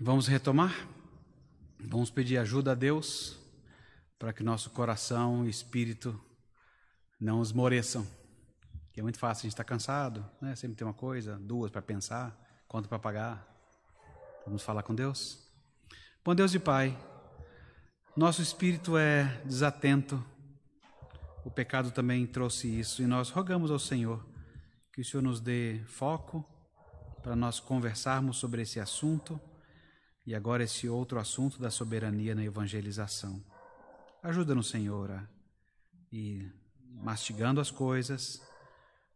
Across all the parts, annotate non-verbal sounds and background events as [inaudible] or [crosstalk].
Vamos retomar? Vamos pedir ajuda a Deus para que nosso coração e espírito não esmoreçam. Que é muito fácil, a gente está cansado, né? sempre tem uma coisa, duas para pensar, conta para pagar. Vamos falar com Deus? Bom Deus e Pai, nosso espírito é desatento, o pecado também trouxe isso, e nós rogamos ao Senhor que o Senhor nos dê foco para nós conversarmos sobre esse assunto e agora esse outro assunto da soberania na evangelização. Ajuda-nos, Senhor, a ir mastigando as coisas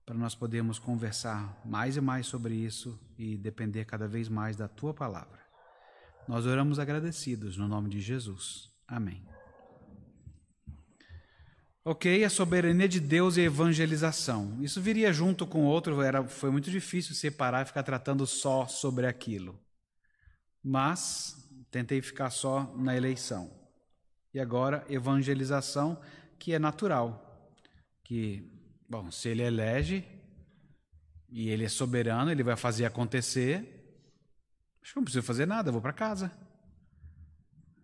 para nós podermos conversar mais e mais sobre isso e depender cada vez mais da tua palavra. Nós oramos agradecidos no nome de Jesus. Amém. Ok, a soberania de Deus e a evangelização. Isso viria junto com outro, era, foi muito difícil separar e ficar tratando só sobre aquilo. Mas tentei ficar só na eleição. E agora, evangelização, que é natural. Que, bom, se ele elege e ele é soberano, ele vai fazer acontecer. Acho que não preciso fazer nada, vou para casa.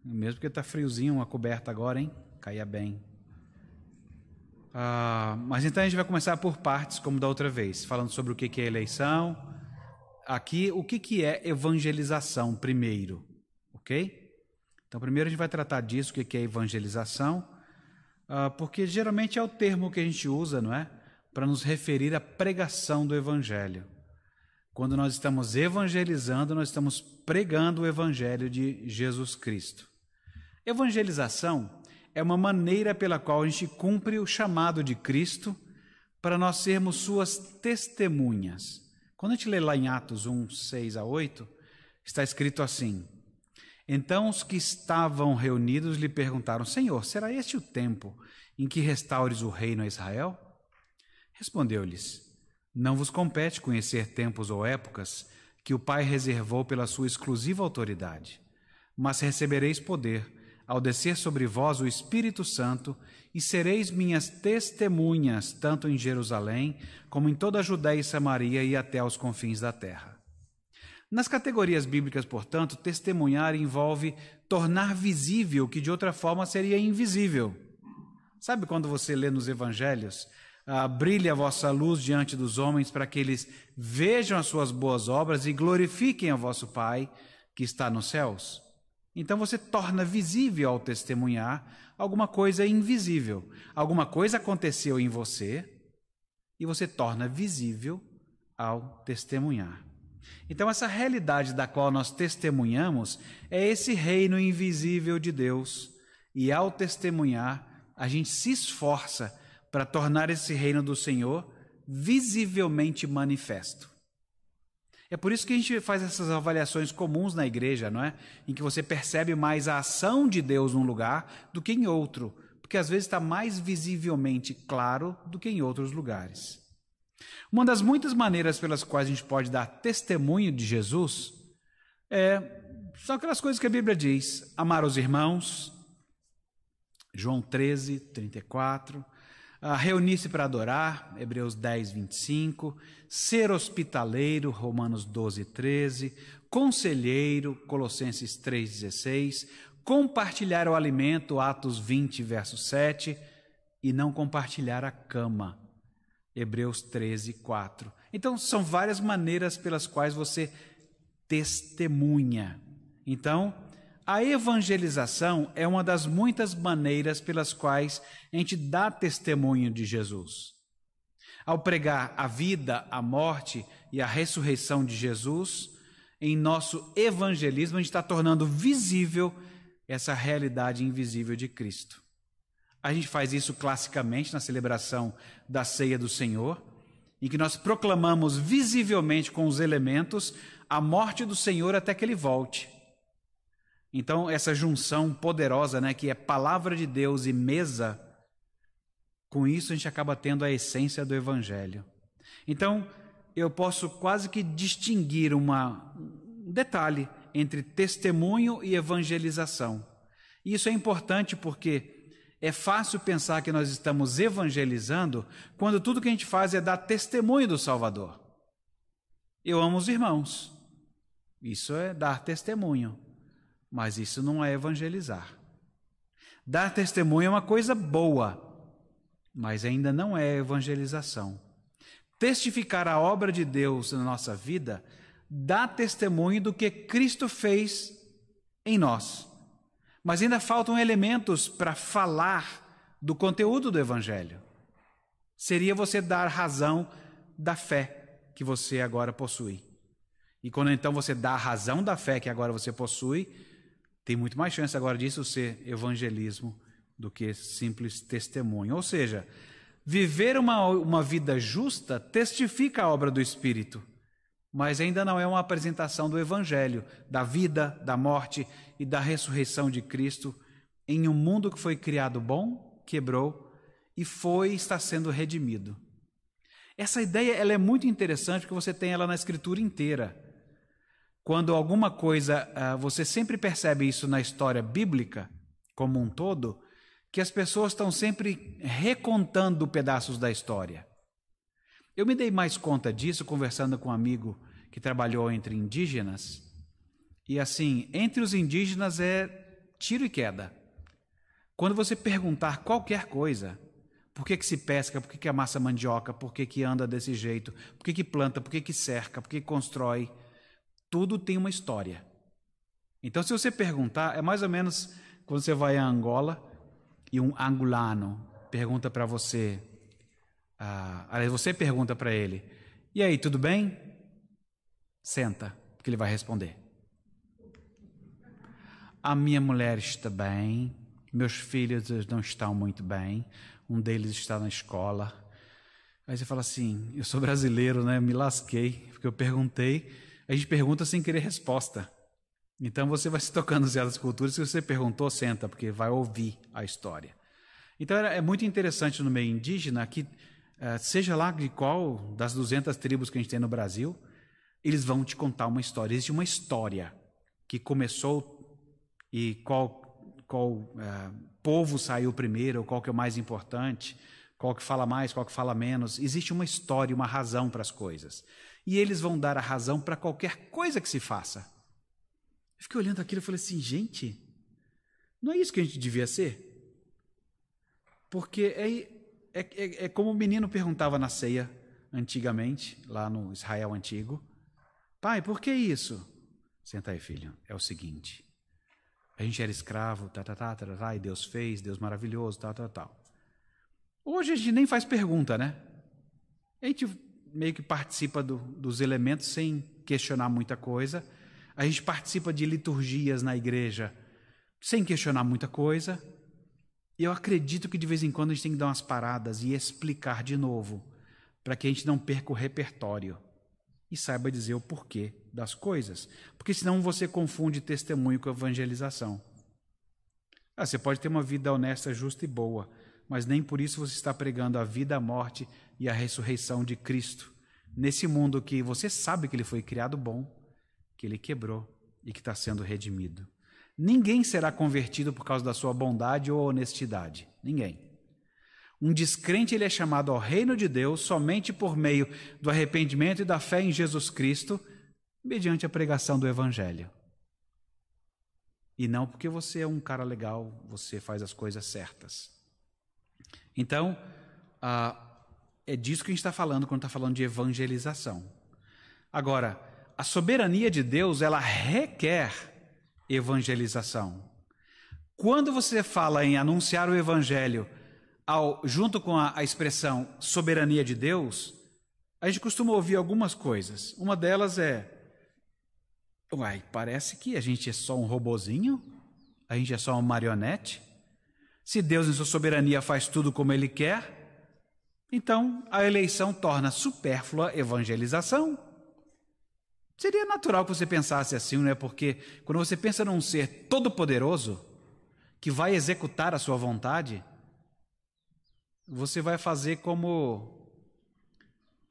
Mesmo porque está friozinho, uma coberta agora, hein? Caia bem. Ah, mas então a gente vai começar por partes, como da outra vez, falando sobre o que é eleição. Aqui, o que é evangelização, primeiro, ok? Então, primeiro a gente vai tratar disso, o que é evangelização, ah, porque geralmente é o termo que a gente usa, não é? Para nos referir à pregação do evangelho. Quando nós estamos evangelizando, nós estamos pregando o evangelho de Jesus Cristo. Evangelização é uma maneira pela qual a gente cumpre o chamado de Cristo para nós sermos suas testemunhas. Quando a gente lê lá em Atos 1, 6 a 8, está escrito assim: Então os que estavam reunidos lhe perguntaram: Senhor, será este o tempo em que restaures o reino a Israel? Respondeu-lhes: Não vos compete conhecer tempos ou épocas que o Pai reservou pela sua exclusiva autoridade, mas recebereis poder ao descer sobre vós o Espírito Santo, e sereis minhas testemunhas, tanto em Jerusalém, como em toda a Judéia e Samaria e até aos confins da terra. Nas categorias bíblicas, portanto, testemunhar envolve tornar visível o que de outra forma seria invisível. Sabe quando você lê nos evangelhos, ah, brilhe a vossa luz diante dos homens para que eles vejam as suas boas obras e glorifiquem a vosso Pai que está nos céus? Então você torna visível ao testemunhar alguma coisa invisível. Alguma coisa aconteceu em você e você torna visível ao testemunhar. Então, essa realidade da qual nós testemunhamos é esse reino invisível de Deus. E ao testemunhar, a gente se esforça para tornar esse reino do Senhor visivelmente manifesto. É por isso que a gente faz essas avaliações comuns na igreja, não é? Em que você percebe mais a ação de Deus num lugar do que em outro, porque às vezes está mais visivelmente claro do que em outros lugares. Uma das muitas maneiras pelas quais a gente pode dar testemunho de Jesus é, são aquelas coisas que a Bíblia diz: amar os irmãos, João 13, 34 Uh, Reunir-se para adorar, Hebreus 10, 25. Ser hospitaleiro, Romanos 12, 13. Conselheiro, Colossenses 3, 16. Compartilhar o alimento, Atos 20, verso 7. E não compartilhar a cama, Hebreus 13, 4. Então, são várias maneiras pelas quais você testemunha. Então, a evangelização é uma das muitas maneiras pelas quais a gente dá testemunho de Jesus. Ao pregar a vida, a morte e a ressurreição de Jesus, em nosso evangelismo, a gente está tornando visível essa realidade invisível de Cristo. A gente faz isso classicamente na celebração da ceia do Senhor, em que nós proclamamos visivelmente com os elementos a morte do Senhor até que ele volte. Então, essa junção poderosa, né, que é palavra de Deus e mesa, com isso a gente acaba tendo a essência do evangelho. Então, eu posso quase que distinguir uma, um detalhe entre testemunho e evangelização. E isso é importante porque é fácil pensar que nós estamos evangelizando quando tudo que a gente faz é dar testemunho do Salvador. Eu amo os irmãos. Isso é dar testemunho, mas isso não é evangelizar. Dar testemunho é uma coisa boa, mas ainda não é evangelização. Testificar a obra de Deus na nossa vida dá testemunho do que Cristo fez em nós. Mas ainda faltam elementos para falar do conteúdo do Evangelho. Seria você dar razão da fé que você agora possui. E quando então você dá a razão da fé que agora você possui, tem muito mais chance agora disso ser evangelismo do que simples testemunho. Ou seja, viver uma, uma vida justa testifica a obra do Espírito, mas ainda não é uma apresentação do Evangelho, da vida, da morte e da ressurreição de Cristo em um mundo que foi criado bom, quebrou e foi está sendo redimido. Essa ideia ela é muito interessante porque você tem ela na Escritura inteira. Quando alguma coisa, ah, você sempre percebe isso na história bíblica como um todo, que as pessoas estão sempre recontando pedaços da história. Eu me dei mais conta disso conversando com um amigo que trabalhou entre indígenas. E assim, entre os indígenas é tiro e queda. Quando você perguntar qualquer coisa, por que, que se pesca, por que, que amassa mandioca, por que, que anda desse jeito, por que, que planta, por que, que cerca, por que, que constrói, tudo tem uma história. Então, se você perguntar, é mais ou menos quando você vai a Angola e um angolano pergunta para você, ah, aliás, você pergunta para ele, e aí, tudo bem? Senta, porque ele vai responder. A minha mulher está bem, meus filhos não estão muito bem, um deles está na escola. Aí você fala assim: eu sou brasileiro, né? Me lasquei, porque eu perguntei a gente pergunta sem querer resposta. Então você vai se tocando em certas culturas, se você perguntou, senta, porque vai ouvir a história. Então é muito interessante no meio indígena que, eh, seja lá de qual das 200 tribos que a gente tem no Brasil, eles vão te contar uma história. Existe uma história que começou e qual, qual uh, povo saiu primeiro, qual que é o mais importante, qual que fala mais, qual que fala menos. Existe uma história, uma razão para as coisas e eles vão dar a razão para qualquer coisa que se faça. Eu fiquei olhando aquilo e falei assim, gente, não é isso que a gente devia ser? Porque é, é, é, é como o menino perguntava na ceia antigamente, lá no Israel antigo: Pai, por que isso? Senta aí, filho, é o seguinte. A gente era escravo, tá, tá, tá, tá, tá, e Deus fez, Deus maravilhoso, tal, tal, tal. Hoje a gente nem faz pergunta, né? A gente meio que participa do, dos elementos sem questionar muita coisa. A gente participa de liturgias na igreja sem questionar muita coisa. E eu acredito que de vez em quando a gente tem que dar umas paradas e explicar de novo, para que a gente não perca o repertório e saiba dizer o porquê das coisas. Porque senão você confunde testemunho com evangelização. Ah, você pode ter uma vida honesta, justa e boa, mas nem por isso você está pregando a vida, a morte e a ressurreição de Cristo. Nesse mundo que você sabe que ele foi criado bom, que ele quebrou e que está sendo redimido. Ninguém será convertido por causa da sua bondade ou honestidade. Ninguém. Um descrente ele é chamado ao reino de Deus somente por meio do arrependimento e da fé em Jesus Cristo, mediante a pregação do Evangelho. E não porque você é um cara legal, você faz as coisas certas. Então, ah, é disso que a gente está falando quando está falando de evangelização. Agora, a soberania de Deus, ela requer evangelização. Quando você fala em anunciar o evangelho ao, junto com a, a expressão soberania de Deus, a gente costuma ouvir algumas coisas. Uma delas é: Uai, parece que a gente é só um robozinho? A gente é só uma marionete? Se Deus, em sua soberania, faz tudo como Ele quer, então a eleição torna supérflua evangelização. Seria natural que você pensasse assim, não é? Porque quando você pensa num ser todo-poderoso, que vai executar a sua vontade, você vai fazer como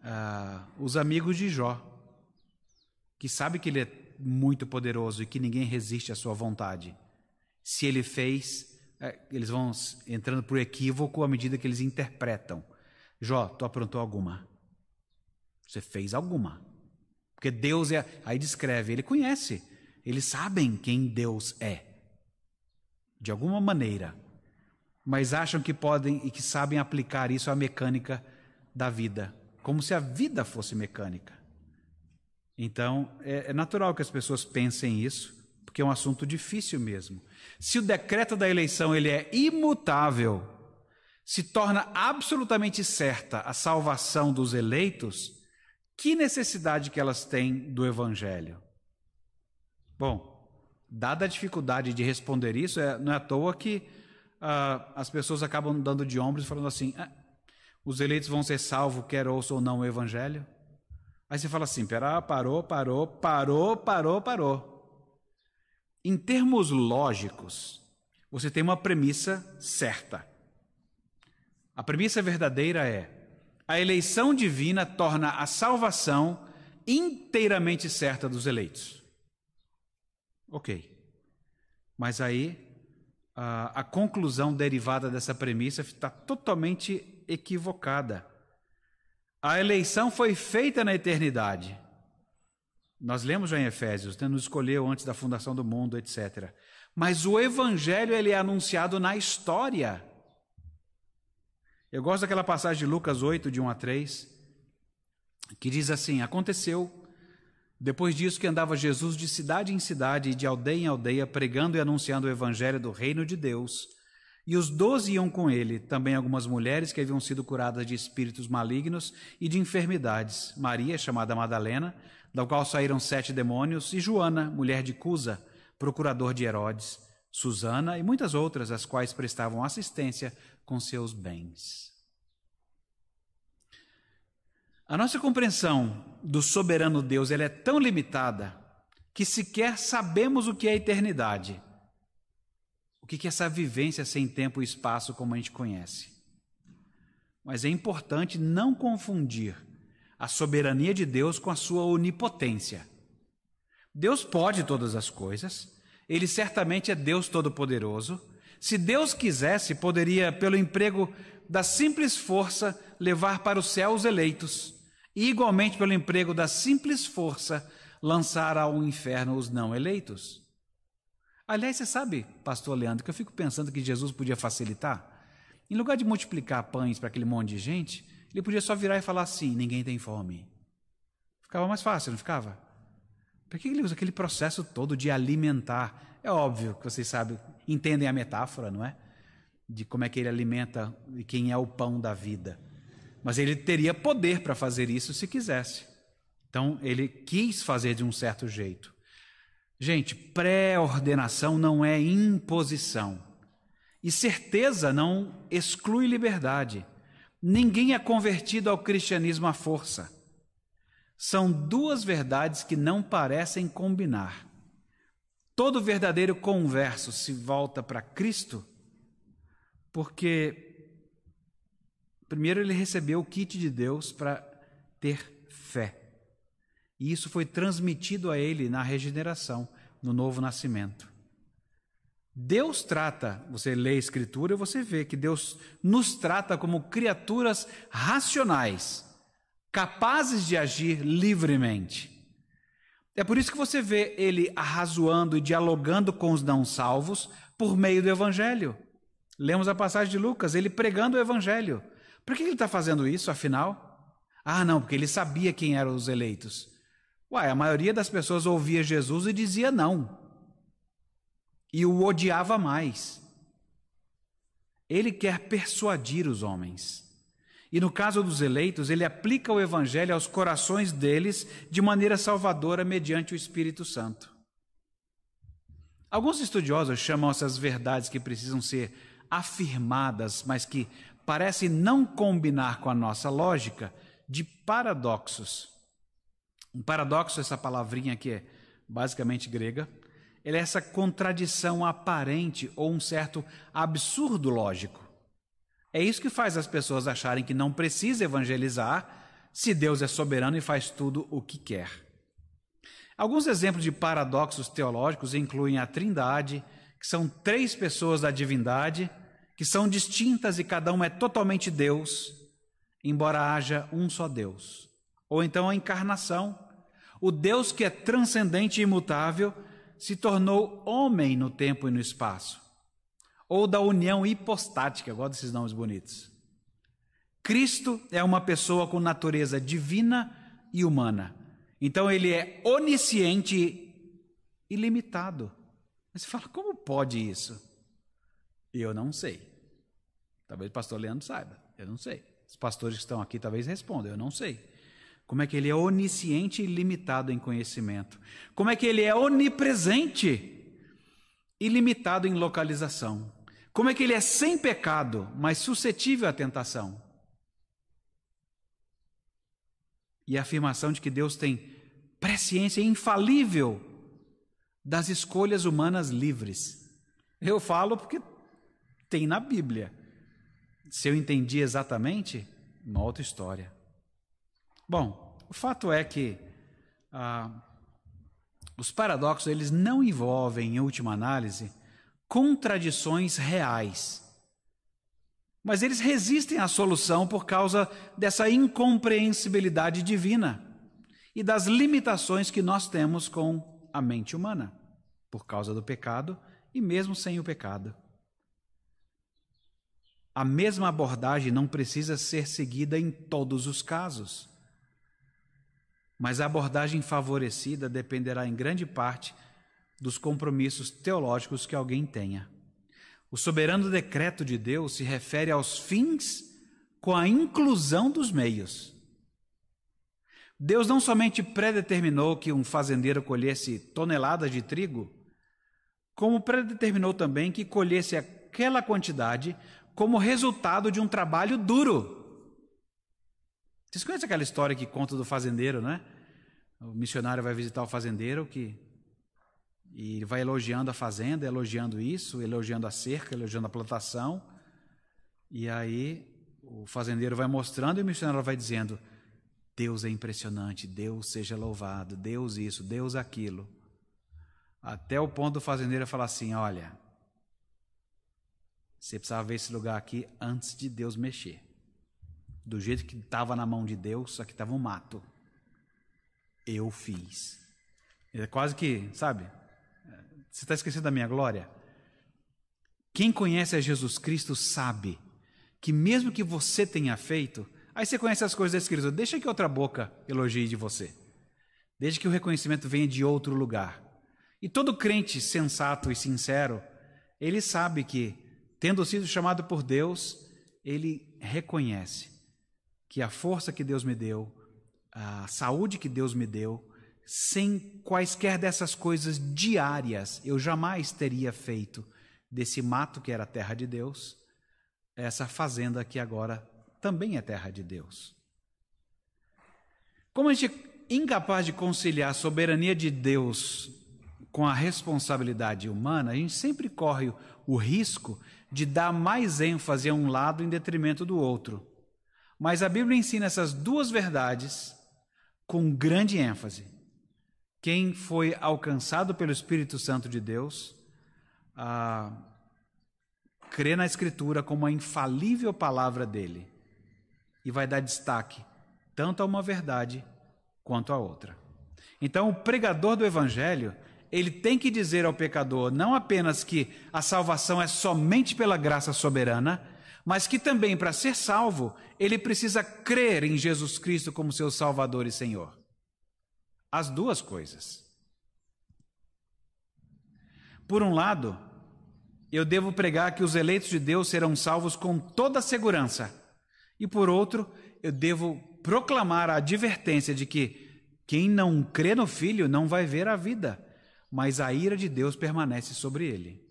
ah, os amigos de Jó, que sabe que ele é muito poderoso e que ninguém resiste à sua vontade. Se ele fez, é, eles vão entrando por equívoco à medida que eles interpretam. Jó, tu aprontou alguma. Você fez alguma. Porque Deus é. Aí descreve, ele conhece, eles sabem quem Deus é, de alguma maneira, mas acham que podem e que sabem aplicar isso à mecânica da vida, como se a vida fosse mecânica. Então, é, é natural que as pessoas pensem isso, porque é um assunto difícil mesmo. Se o decreto da eleição ele é imutável, se torna absolutamente certa a salvação dos eleitos, que necessidade que elas têm do evangelho? Bom, dada a dificuldade de responder isso, é, não é à toa que ah, as pessoas acabam dando de ombros e falando assim: ah, os eleitos vão ser salvos, quer ouçam ou não o evangelho. Aí você fala assim: pera, parou, parou, parou, parou, parou. Em termos lógicos, você tem uma premissa certa. A premissa verdadeira é: a eleição divina torna a salvação inteiramente certa dos eleitos. Ok. Mas aí a, a conclusão derivada dessa premissa está totalmente equivocada. A eleição foi feita na eternidade. Nós lemos já em Efésios, né? nos escolheu antes da fundação do mundo, etc. Mas o evangelho ele é anunciado na história. Eu gosto daquela passagem de Lucas 8, de 1 a 3, que diz assim: Aconteceu, depois disso, que andava Jesus de cidade em cidade e de aldeia em aldeia, pregando e anunciando o evangelho do reino de Deus. E os doze iam com ele, também algumas mulheres que haviam sido curadas de espíritos malignos e de enfermidades: Maria, chamada Madalena, da qual saíram sete demônios, e Joana, mulher de Cusa, procurador de Herodes, Susana e muitas outras, as quais prestavam assistência com seus bens. A nossa compreensão do soberano Deus ela é tão limitada que sequer sabemos o que é eternidade. O que é essa vivência sem tempo e espaço como a gente conhece. Mas é importante não confundir a soberania de Deus com a sua onipotência. Deus pode todas as coisas, ele certamente é Deus Todo-Poderoso, se Deus quisesse, poderia, pelo emprego da simples força, levar para o céu os eleitos, e igualmente pelo emprego da simples força, lançar ao inferno os não eleitos. Aliás, você sabe, pastor Leandro, que eu fico pensando que Jesus podia facilitar? Em lugar de multiplicar pães para aquele monte de gente, ele podia só virar e falar assim: ninguém tem fome. Ficava mais fácil, não ficava? Por que ele usa aquele processo todo de alimentar? É óbvio que vocês sabem, entendem a metáfora, não é? De como é que ele alimenta e quem é o pão da vida. Mas ele teria poder para fazer isso se quisesse. Então ele quis fazer de um certo jeito. Gente, pré-ordenação não é imposição. E certeza não exclui liberdade. Ninguém é convertido ao cristianismo à força. São duas verdades que não parecem combinar. Todo verdadeiro converso se volta para Cristo porque, primeiro, ele recebeu o kit de Deus para ter fé. E isso foi transmitido a ele na regeneração, no novo nascimento. Deus trata, você lê a Escritura e você vê que Deus nos trata como criaturas racionais, capazes de agir livremente. É por isso que você vê ele arrazoando e dialogando com os não salvos por meio do Evangelho. Lemos a passagem de Lucas, ele pregando o Evangelho. Por que ele está fazendo isso, afinal? Ah, não, porque ele sabia quem eram os eleitos. Uai, a maioria das pessoas ouvia Jesus e dizia não. E o odiava mais. Ele quer persuadir os homens. E no caso dos eleitos, ele aplica o evangelho aos corações deles de maneira salvadora mediante o Espírito Santo. Alguns estudiosos chamam essas verdades que precisam ser afirmadas, mas que parecem não combinar com a nossa lógica, de paradoxos. Um paradoxo, essa palavrinha que é basicamente grega, ele é essa contradição aparente ou um certo absurdo lógico. É isso que faz as pessoas acharem que não precisa evangelizar se Deus é soberano e faz tudo o que quer. Alguns exemplos de paradoxos teológicos incluem a Trindade, que são três pessoas da divindade, que são distintas e cada uma é totalmente Deus, embora haja um só Deus. Ou então a encarnação, O Deus que é transcendente e imutável se tornou homem no tempo e no espaço. Ou da união hipostática, gosto desses nomes bonitos. Cristo é uma pessoa com natureza divina e humana. Então ele é onisciente e limitado. Mas você fala, como pode isso? Eu não sei. Talvez o pastor Leandro saiba, eu não sei. Os pastores que estão aqui talvez respondam, eu não sei. Como é que ele é onisciente e limitado em conhecimento? Como é que ele é onipresente e limitado em localização? Como é que ele é sem pecado, mas suscetível à tentação? E a afirmação de que Deus tem presciência infalível das escolhas humanas livres. Eu falo porque tem na Bíblia. Se eu entendi exatamente, uma outra história. Bom, o fato é que ah, os paradoxos eles não envolvem, em última análise, contradições reais. Mas eles resistem à solução por causa dessa incompreensibilidade divina e das limitações que nós temos com a mente humana, por causa do pecado e mesmo sem o pecado. A mesma abordagem não precisa ser seguida em todos os casos. Mas a abordagem favorecida dependerá em grande parte dos compromissos teológicos que alguém tenha. O soberano decreto de Deus se refere aos fins com a inclusão dos meios. Deus não somente predeterminou que um fazendeiro colhesse toneladas de trigo, como predeterminou também que colhesse aquela quantidade como resultado de um trabalho duro. Vocês conhecem aquela história que conta do fazendeiro, né? O missionário vai visitar o fazendeiro que e vai elogiando a fazenda, elogiando isso, elogiando a cerca, elogiando a plantação. E aí o fazendeiro vai mostrando e o missionário vai dizendo: Deus é impressionante, Deus seja louvado, Deus isso, Deus aquilo. Até o ponto do fazendeiro falar assim: Olha, você precisava ver esse lugar aqui antes de Deus mexer do jeito que estava na mão de Deus, aqui estava um mato. Eu fiz. É quase que, sabe? Você está esquecendo da minha glória? Quem conhece a Jesus Cristo sabe que mesmo que você tenha feito, aí você conhece as coisas escritas, deixa que outra boca elogie de você. Desde que o reconhecimento venha de outro lugar. E todo crente sensato e sincero, ele sabe que, tendo sido chamado por Deus, ele reconhece que a força que Deus me deu, a saúde que Deus me deu, sem quaisquer dessas coisas diárias, eu jamais teria feito desse mato que era terra de Deus, essa fazenda que agora também é terra de Deus. Como a gente é incapaz de conciliar a soberania de Deus com a responsabilidade humana, a gente sempre corre o risco de dar mais ênfase a um lado em detrimento do outro. Mas a Bíblia ensina essas duas verdades com grande ênfase. Quem foi alcançado pelo Espírito Santo de Deus, ah, crê na Escritura como a infalível palavra dele e vai dar destaque tanto a uma verdade quanto a outra. Então, o pregador do Evangelho, ele tem que dizer ao pecador não apenas que a salvação é somente pela graça soberana, mas que também, para ser salvo, ele precisa crer em Jesus Cristo como seu Salvador e Senhor. As duas coisas. Por um lado, eu devo pregar que os eleitos de Deus serão salvos com toda segurança. E por outro, eu devo proclamar a advertência de que quem não crê no Filho não vai ver a vida, mas a ira de Deus permanece sobre ele.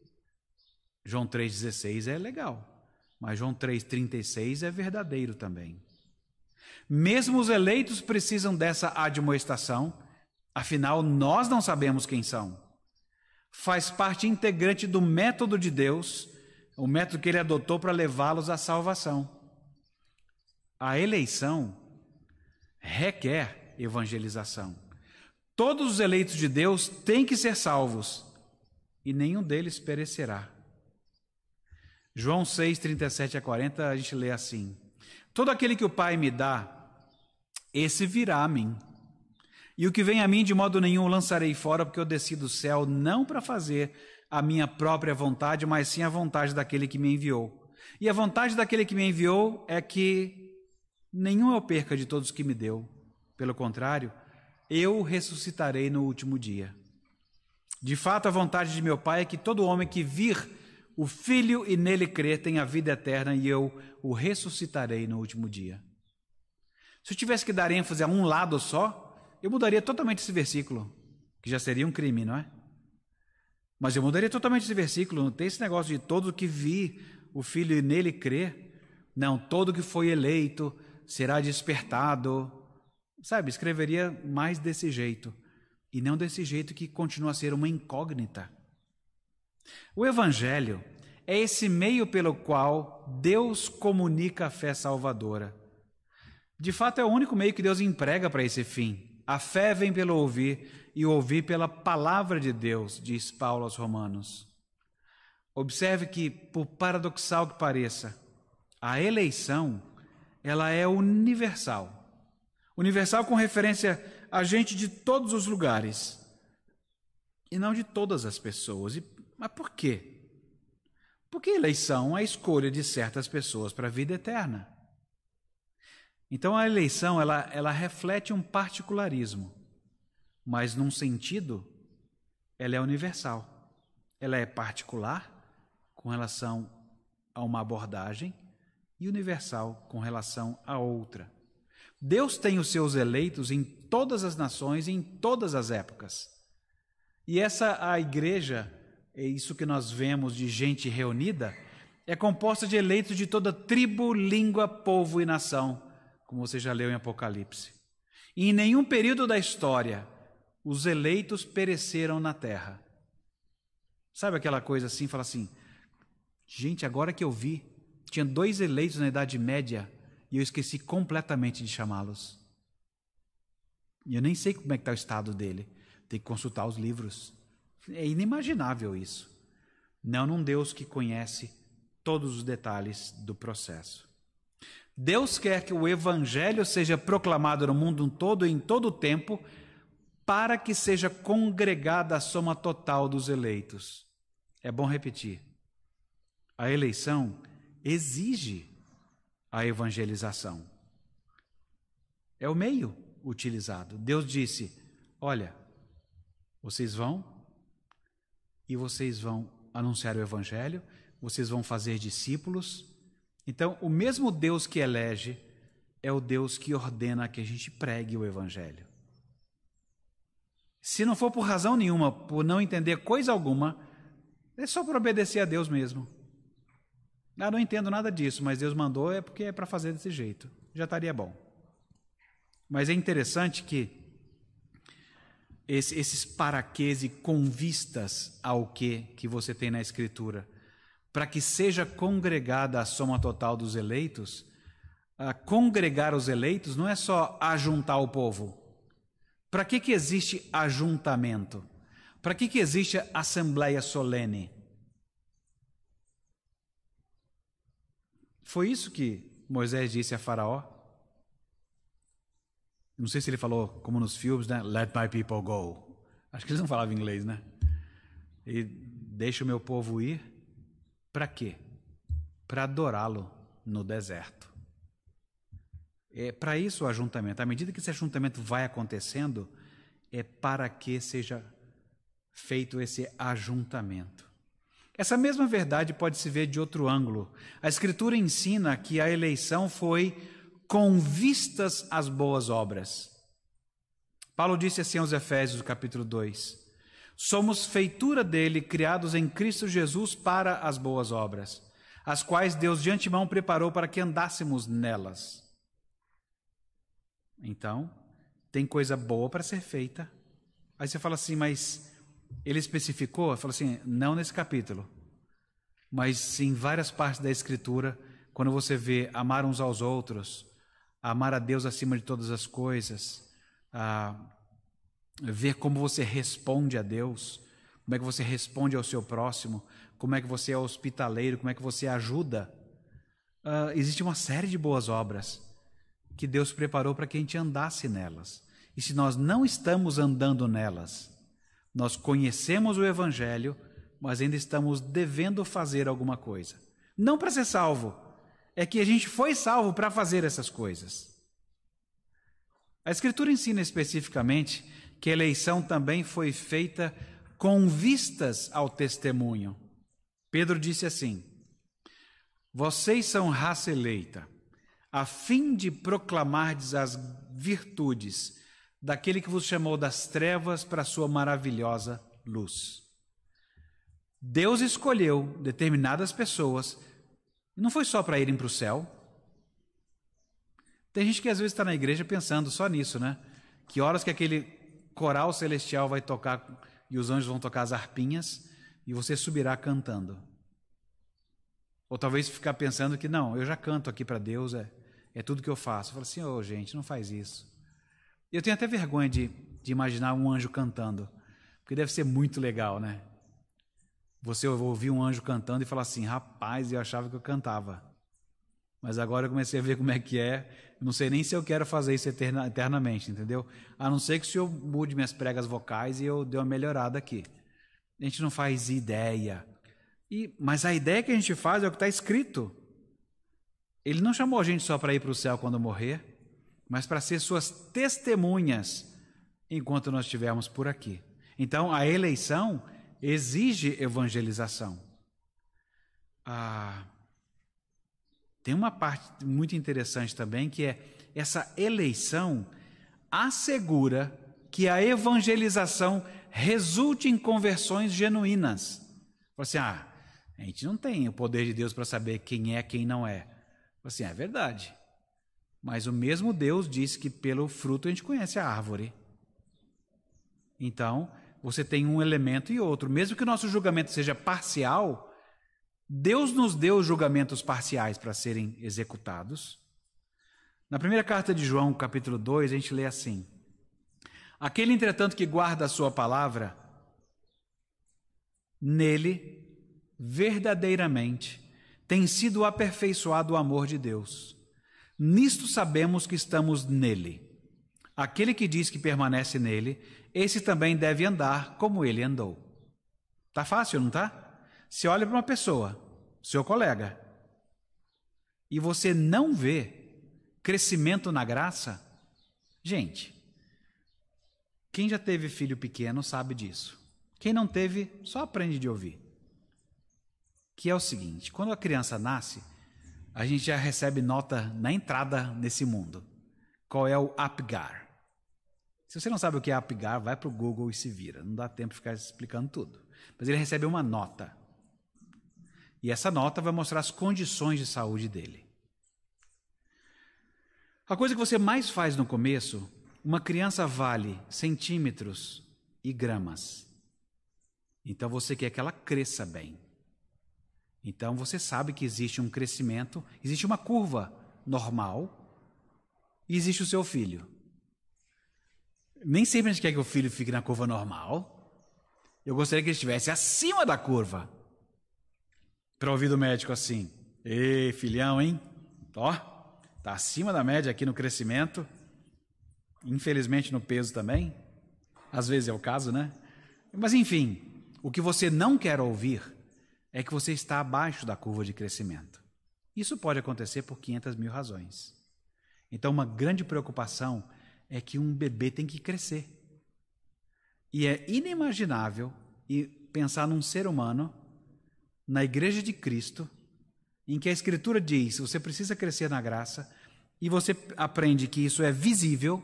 João 3,16 é legal. Mas João 3,36 é verdadeiro também. Mesmo os eleitos precisam dessa admoestação, afinal, nós não sabemos quem são. Faz parte integrante do método de Deus, o método que ele adotou para levá-los à salvação. A eleição requer evangelização. Todos os eleitos de Deus têm que ser salvos, e nenhum deles perecerá. João 6, 37 a 40, a gente lê assim: Todo aquele que o Pai me dá, esse virá a mim. E o que vem a mim, de modo nenhum lançarei fora, porque eu desci do céu não para fazer a minha própria vontade, mas sim a vontade daquele que me enviou. E a vontade daquele que me enviou é que nenhum eu perca de todos que me deu. Pelo contrário, eu ressuscitarei no último dia. De fato, a vontade de meu Pai é que todo homem que vir o Filho e nele crer tenha vida eterna e eu o ressuscitarei no último dia. Se eu tivesse que dar ênfase a um lado só, eu mudaria totalmente esse versículo, que já seria um crime, não é? Mas eu mudaria totalmente esse versículo, não tem esse negócio de todo que vi o Filho e nele crer. Não, todo que foi eleito será despertado. Sabe, escreveria mais desse jeito, e não desse jeito que continua a ser uma incógnita. O Evangelho é esse meio pelo qual Deus comunica a fé salvadora. De fato, é o único meio que Deus emprega para esse fim. A fé vem pelo ouvir e ouvir pela palavra de Deus, diz Paulo aos Romanos. Observe que, por paradoxal que pareça, a eleição ela é universal. Universal com referência a gente de todos os lugares e não de todas as pessoas. E, mas por quê? Porque eleição é a escolha de certas pessoas para a vida eterna. Então a eleição ela, ela reflete um particularismo, mas num sentido ela é universal. Ela é particular com relação a uma abordagem e universal com relação a outra. Deus tem os seus eleitos em todas as nações e em todas as épocas. E essa a igreja, é isso que nós vemos de gente reunida, é composta de eleitos de toda tribo, língua, povo e nação como você já leu em Apocalipse. E em nenhum período da história os eleitos pereceram na terra. Sabe aquela coisa assim, fala assim: gente, agora que eu vi, tinha dois eleitos na Idade Média e eu esqueci completamente de chamá-los. E eu nem sei como é que está o estado dele. Tem que consultar os livros. É inimaginável isso. Não num Deus que conhece todos os detalhes do processo. Deus quer que o evangelho seja proclamado no mundo todo em todo o tempo, para que seja congregada a soma total dos eleitos. É bom repetir. A eleição exige a evangelização. É o meio utilizado. Deus disse: Olha, vocês vão e vocês vão anunciar o evangelho, vocês vão fazer discípulos então, o mesmo Deus que elege é o Deus que ordena que a gente pregue o Evangelho. Se não for por razão nenhuma, por não entender coisa alguma, é só para obedecer a Deus mesmo. Ah, não entendo nada disso, mas Deus mandou é porque é para fazer desse jeito. Já estaria bom. Mas é interessante que esses paraquês e convistas ao que que você tem na Escritura para que seja congregada a soma total dos eleitos, a congregar os eleitos não é só ajuntar o povo. Para que, que existe ajuntamento? Para que, que existe assembleia solene? Foi isso que Moisés disse a Faraó. Não sei se ele falou como nos filmes, né? Let my people go. Acho que eles não falavam inglês, né? E deixa o meu povo ir. Para quê? Para adorá-lo no deserto. É para isso o ajuntamento. À medida que esse ajuntamento vai acontecendo, é para que seja feito esse ajuntamento. Essa mesma verdade pode se ver de outro ângulo. A Escritura ensina que a eleição foi com vistas às boas obras. Paulo disse assim aos Efésios, capítulo 2: Somos feitura dele, criados em Cristo Jesus para as boas obras, as quais Deus de antemão preparou para que andássemos nelas. Então, tem coisa boa para ser feita. Aí você fala assim, mas ele especificou? Fala assim, não nesse capítulo, mas em várias partes da Escritura, quando você vê amar uns aos outros, amar a Deus acima de todas as coisas, a ver como você responde a Deus, como é que você responde ao seu próximo, como é que você é hospitaleiro, como é que você ajuda. Uh, existe uma série de boas obras que Deus preparou para que a gente andasse nelas. E se nós não estamos andando nelas, nós conhecemos o Evangelho, mas ainda estamos devendo fazer alguma coisa. Não para ser salvo, é que a gente foi salvo para fazer essas coisas. A Escritura ensina especificamente que a eleição também foi feita com vistas ao testemunho. Pedro disse assim: Vocês são raça eleita, a fim de proclamardes as virtudes daquele que vos chamou das trevas para a sua maravilhosa luz. Deus escolheu determinadas pessoas, não foi só para irem para o céu. Tem gente que às vezes está na igreja pensando só nisso, né? Que horas que aquele coral celestial vai tocar e os anjos vão tocar as arpinhas e você subirá cantando. Ou talvez ficar pensando que não, eu já canto aqui para Deus, é, é tudo que eu faço. Fala assim, ô oh, gente, não faz isso. Eu tenho até vergonha de, de imaginar um anjo cantando, porque deve ser muito legal, né? Você ouvir um anjo cantando e falar assim, rapaz, eu achava que eu cantava. Mas agora eu comecei a ver como é que é. Não sei nem se eu quero fazer isso eterna, eternamente, entendeu? A não ser que o senhor mude minhas pregas vocais e eu dê uma melhorada aqui. A gente não faz ideia. E, mas a ideia que a gente faz é o que está escrito. Ele não chamou a gente só para ir para o céu quando morrer, mas para ser suas testemunhas enquanto nós estivermos por aqui. Então, a eleição exige evangelização. Ah, tem uma parte muito interessante também que é essa eleição assegura que a evangelização resulte em conversões genuínas. Você, assim, ah, a gente não tem o poder de Deus para saber quem é, quem não é. Assim, é verdade. Mas o mesmo Deus disse que pelo fruto a gente conhece a árvore. Então, você tem um elemento e outro. Mesmo que o nosso julgamento seja parcial, Deus nos deu julgamentos parciais para serem executados. Na primeira carta de João, capítulo 2, a gente lê assim: Aquele, entretanto, que guarda a sua palavra, nele, verdadeiramente, tem sido aperfeiçoado o amor de Deus. Nisto sabemos que estamos nele. Aquele que diz que permanece nele, esse também deve andar como ele andou. Tá fácil, não tá? Se olha para uma pessoa, seu colega, e você não vê crescimento na graça, gente, quem já teve filho pequeno sabe disso. Quem não teve, só aprende de ouvir. Que é o seguinte: quando a criança nasce, a gente já recebe nota na entrada nesse mundo. Qual é o APGAR? Se você não sabe o que é APGAR, vai para o Google e se vira. Não dá tempo de ficar explicando tudo. Mas ele recebe uma nota. E essa nota vai mostrar as condições de saúde dele. A coisa que você mais faz no começo uma criança vale centímetros e gramas. Então você quer que ela cresça bem. Então você sabe que existe um crescimento, existe uma curva normal e existe o seu filho. Nem sempre a gente quer que o filho fique na curva normal. Eu gostaria que ele estivesse acima da curva. Para ouvir do médico assim: Ei, filhão, hein? Ó, tá acima da média aqui no crescimento infelizmente no peso também. Às vezes é o caso, né? Mas enfim, o que você não quer ouvir é que você está abaixo da curva de crescimento. Isso pode acontecer por 500 mil razões. Então, uma grande preocupação é que um bebê tem que crescer. E é inimaginável pensar num ser humano na igreja de Cristo, em que a Escritura diz: você precisa crescer na graça, e você aprende que isso é visível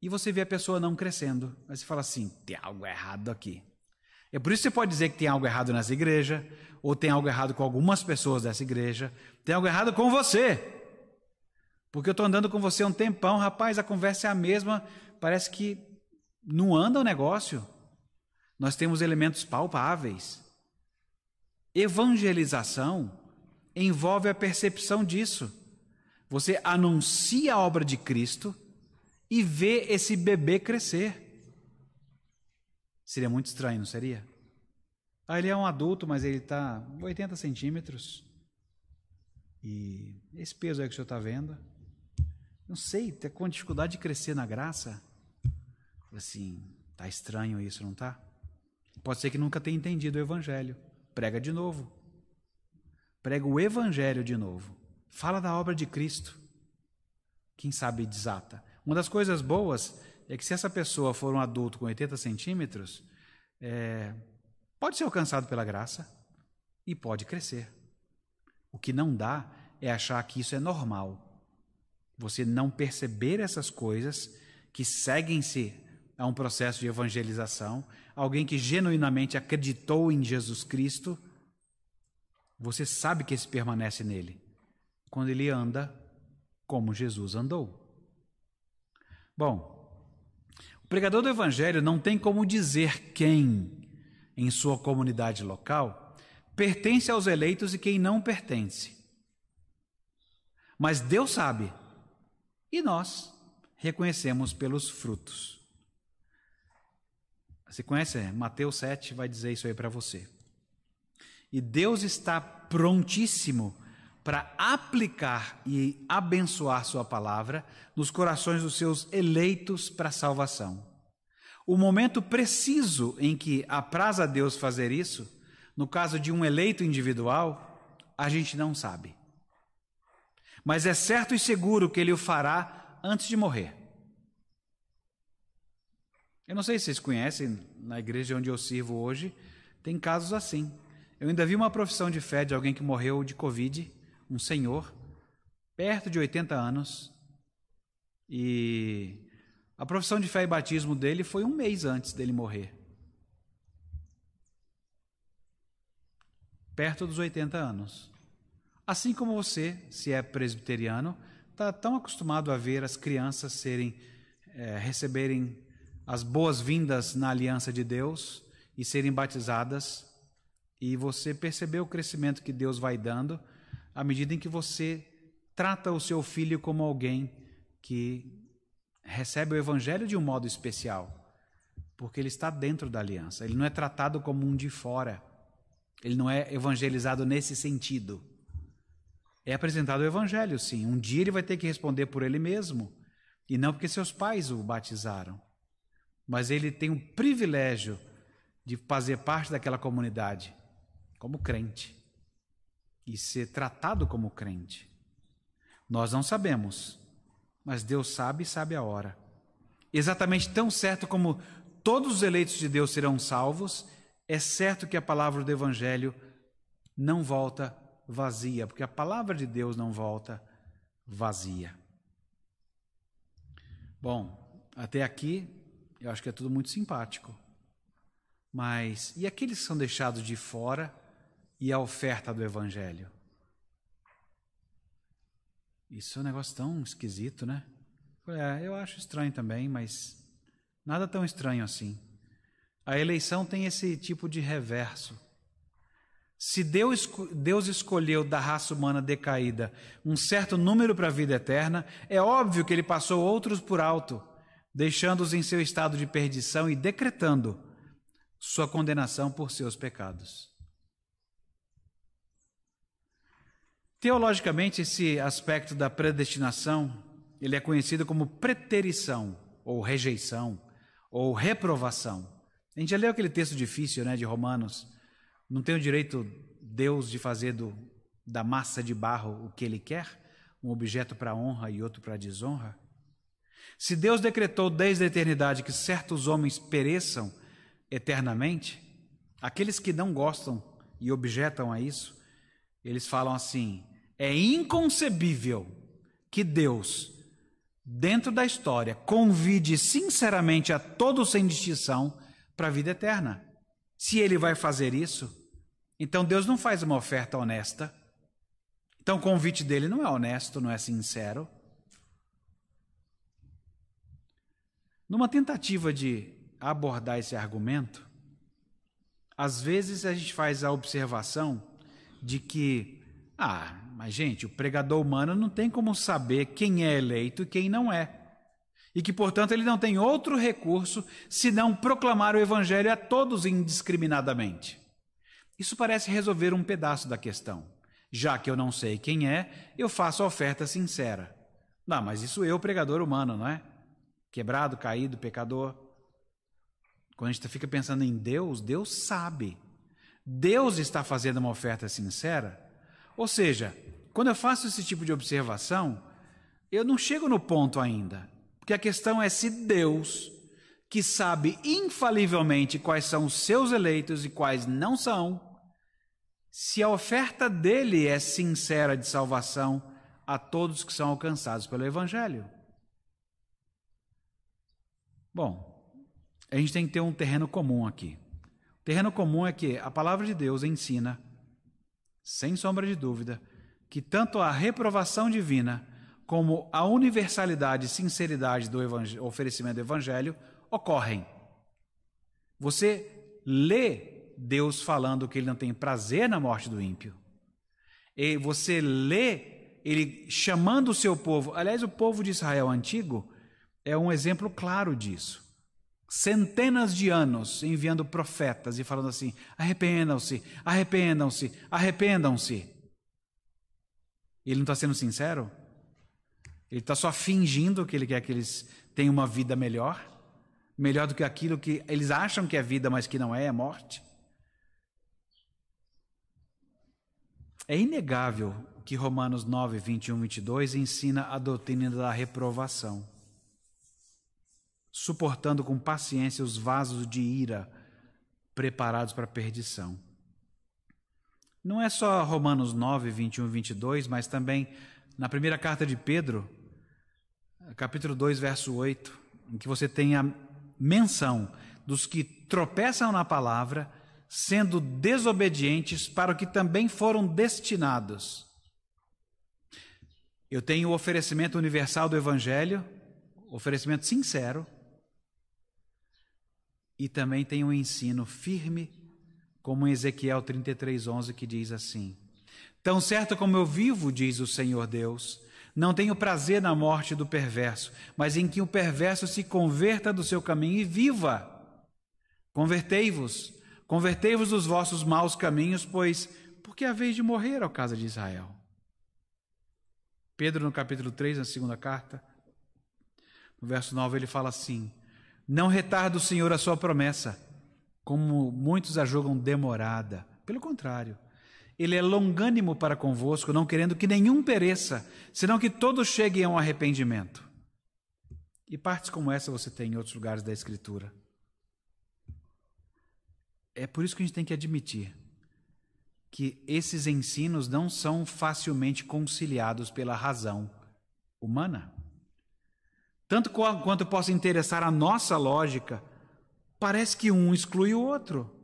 e você vê a pessoa não crescendo. Aí você fala assim: tem algo errado aqui. É por isso que você pode dizer que tem algo errado nessa igreja, ou tem algo errado com algumas pessoas dessa igreja, tem algo errado com você. Porque eu estou andando com você há um tempão, rapaz, a conversa é a mesma, parece que não anda o negócio. Nós temos elementos palpáveis. Evangelização envolve a percepção disso. Você anuncia a obra de Cristo e ver esse bebê crescer. Seria muito estranho, não seria? Ah, ele é um adulto, mas ele está 80 centímetros. E esse peso aí que o senhor está vendo. Não sei, está com dificuldade de crescer na graça. Assim, tá estranho isso, não tá? Pode ser que nunca tenha entendido o evangelho. Prega de novo. Prega o evangelho de novo. Fala da obra de Cristo. Quem sabe desata. Uma das coisas boas é que se essa pessoa for um adulto com 80 centímetros, é, pode ser alcançado pela graça e pode crescer. O que não dá é achar que isso é normal. Você não perceber essas coisas que seguem-se a um processo de evangelização, alguém que genuinamente acreditou em Jesus Cristo, você sabe que esse permanece nele quando ele anda como Jesus andou. Bom, o pregador do evangelho não tem como dizer quem em sua comunidade local pertence aos eleitos e quem não pertence. Mas Deus sabe, e nós reconhecemos pelos frutos. Você conhece? Mateus 7 vai dizer isso aí para você. E Deus está prontíssimo para aplicar e abençoar Sua palavra nos corações dos seus eleitos para salvação. O momento preciso em que apraz a Deus fazer isso, no caso de um eleito individual, a gente não sabe. Mas é certo e seguro que ele o fará antes de morrer. Eu não sei se vocês conhecem, na igreja onde eu sirvo hoje, tem casos assim. Eu ainda vi uma profissão de fé de alguém que morreu de Covid um senhor, perto de 80 anos, e a profissão de fé e batismo dele foi um mês antes dele morrer. Perto dos 80 anos. Assim como você, se é presbiteriano, está tão acostumado a ver as crianças serem, é, receberem as boas-vindas na aliança de Deus e serem batizadas, e você percebeu o crescimento que Deus vai dando à medida em que você trata o seu filho como alguém que recebe o evangelho de um modo especial, porque ele está dentro da aliança. Ele não é tratado como um de fora. Ele não é evangelizado nesse sentido. É apresentado o evangelho, sim. Um dia ele vai ter que responder por ele mesmo, e não porque seus pais o batizaram. Mas ele tem o privilégio de fazer parte daquela comunidade como crente e ser tratado como crente. Nós não sabemos, mas Deus sabe e sabe a hora. Exatamente tão certo como todos os eleitos de Deus serão salvos, é certo que a palavra do Evangelho não volta vazia, porque a palavra de Deus não volta vazia. Bom, até aqui eu acho que é tudo muito simpático. Mas e aqueles que são deixados de fora? e a oferta do Evangelho. Isso é um negócio tão esquisito, né? É, eu acho estranho também, mas nada tão estranho assim. A eleição tem esse tipo de reverso. Se Deus, Deus escolheu da raça humana decaída um certo número para a vida eterna, é óbvio que ele passou outros por alto, deixando-os em seu estado de perdição e decretando sua condenação por seus pecados. Teologicamente, esse aspecto da predestinação, ele é conhecido como preterição, ou rejeição, ou reprovação. A gente já leu aquele texto difícil, né, de Romanos. Não tem o direito Deus de fazer do, da massa de barro o que ele quer, um objeto para honra e outro para desonra. Se Deus decretou desde a eternidade que certos homens pereçam eternamente, aqueles que não gostam e objetam a isso, eles falam assim: é inconcebível que Deus, dentro da história, convide sinceramente a todos sem distinção para a vida eterna. Se ele vai fazer isso, então Deus não faz uma oferta honesta. Então o convite dele não é honesto, não é sincero. Numa tentativa de abordar esse argumento, às vezes a gente faz a observação de que, ah, mas gente, o pregador humano não tem como saber quem é eleito e quem não é. E que, portanto, ele não tem outro recurso senão proclamar o evangelho a todos indiscriminadamente. Isso parece resolver um pedaço da questão. Já que eu não sei quem é, eu faço a oferta sincera. Não, mas isso eu, pregador humano, não é? Quebrado, caído, pecador. Quando a gente fica pensando em Deus, Deus sabe. Deus está fazendo uma oferta sincera. Ou seja, quando eu faço esse tipo de observação, eu não chego no ponto ainda. Porque a questão é se Deus, que sabe infalivelmente quais são os seus eleitos e quais não são, se a oferta dele é sincera de salvação a todos que são alcançados pelo Evangelho. Bom, a gente tem que ter um terreno comum aqui. O terreno comum é que a palavra de Deus ensina, sem sombra de dúvida, que tanto a reprovação divina como a universalidade e sinceridade do oferecimento do evangelho ocorrem. Você lê Deus falando que ele não tem prazer na morte do ímpio. E você lê ele chamando o seu povo. Aliás, o povo de Israel antigo é um exemplo claro disso. Centenas de anos enviando profetas e falando assim: arrependam-se, arrependam-se, arrependam-se. Ele não está sendo sincero? Ele está só fingindo que ele quer que eles tenham uma vida melhor, melhor do que aquilo que eles acham que é vida, mas que não é, é morte. É inegável que Romanos 9, 21 e 22 ensina a doutrina da reprovação, suportando com paciência os vasos de ira preparados para a perdição. Não é só Romanos 9, 21 e 22, mas também na primeira carta de Pedro, capítulo 2, verso 8, em que você tem a menção dos que tropeçam na palavra, sendo desobedientes para o que também foram destinados. Eu tenho o oferecimento universal do Evangelho, oferecimento sincero, e também tenho um ensino firme, como em Ezequiel 33:11 que diz assim: Tão certo como eu vivo, diz o Senhor Deus, não tenho prazer na morte do perverso, mas em que o perverso se converta do seu caminho e viva. Convertei-vos, convertei-vos dos vossos maus caminhos, pois porque é a vez de morrer ao casa de Israel. Pedro, no capítulo 3, na segunda carta, no verso 9, ele fala assim: Não retarda o Senhor a sua promessa, como muitos a julgam demorada. Pelo contrário, ele é longânimo para convosco, não querendo que nenhum pereça, senão que todos cheguem a um arrependimento. E partes como essa você tem em outros lugares da Escritura. É por isso que a gente tem que admitir que esses ensinos não são facilmente conciliados pela razão humana. Tanto quanto possa interessar a nossa lógica, parece que um exclui o outro.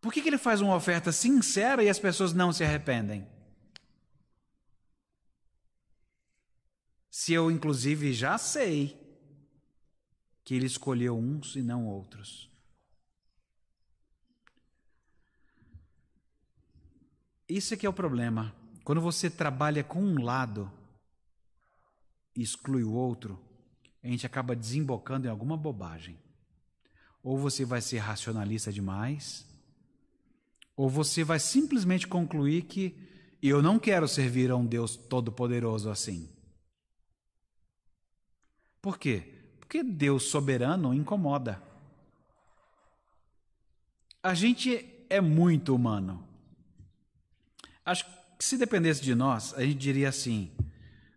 Por que, que ele faz uma oferta sincera e as pessoas não se arrependem? Se eu, inclusive, já sei que ele escolheu uns e não outros. Isso é que é o problema. Quando você trabalha com um lado e exclui o outro, a gente acaba desembocando em alguma bobagem. Ou você vai ser racionalista demais, ou você vai simplesmente concluir que eu não quero servir a um Deus todo-poderoso assim. Por quê? Porque Deus soberano incomoda. A gente é muito humano. Acho que se dependesse de nós, a gente diria assim: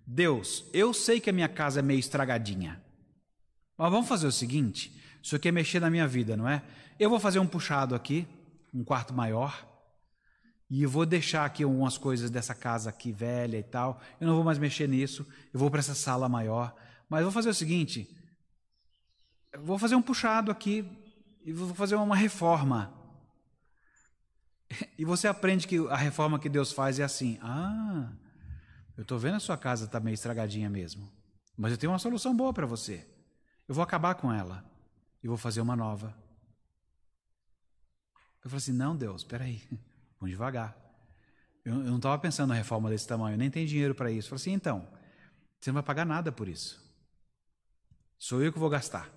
Deus, eu sei que a minha casa é meio estragadinha, mas vamos fazer o seguinte: isso aqui é mexer na minha vida, não é? Eu vou fazer um puxado aqui um quarto maior. E eu vou deixar aqui algumas coisas dessa casa aqui velha e tal. Eu não vou mais mexer nisso. Eu vou para essa sala maior. Mas vou fazer o seguinte: vou fazer um puxado aqui e vou fazer uma reforma. [laughs] E você aprende que a reforma que Deus faz é assim: ah, eu estou vendo a sua casa está meio estragadinha mesmo, mas eu tenho uma solução boa para você. Eu vou acabar com ela e vou fazer uma nova. Eu falei assim: não, Deus, espera aí, [laughs] vamos devagar. Eu, eu não estava pensando na reforma desse tamanho, nem tem dinheiro para isso. Eu falei assim: então, você não vai pagar nada por isso. Sou eu que vou gastar.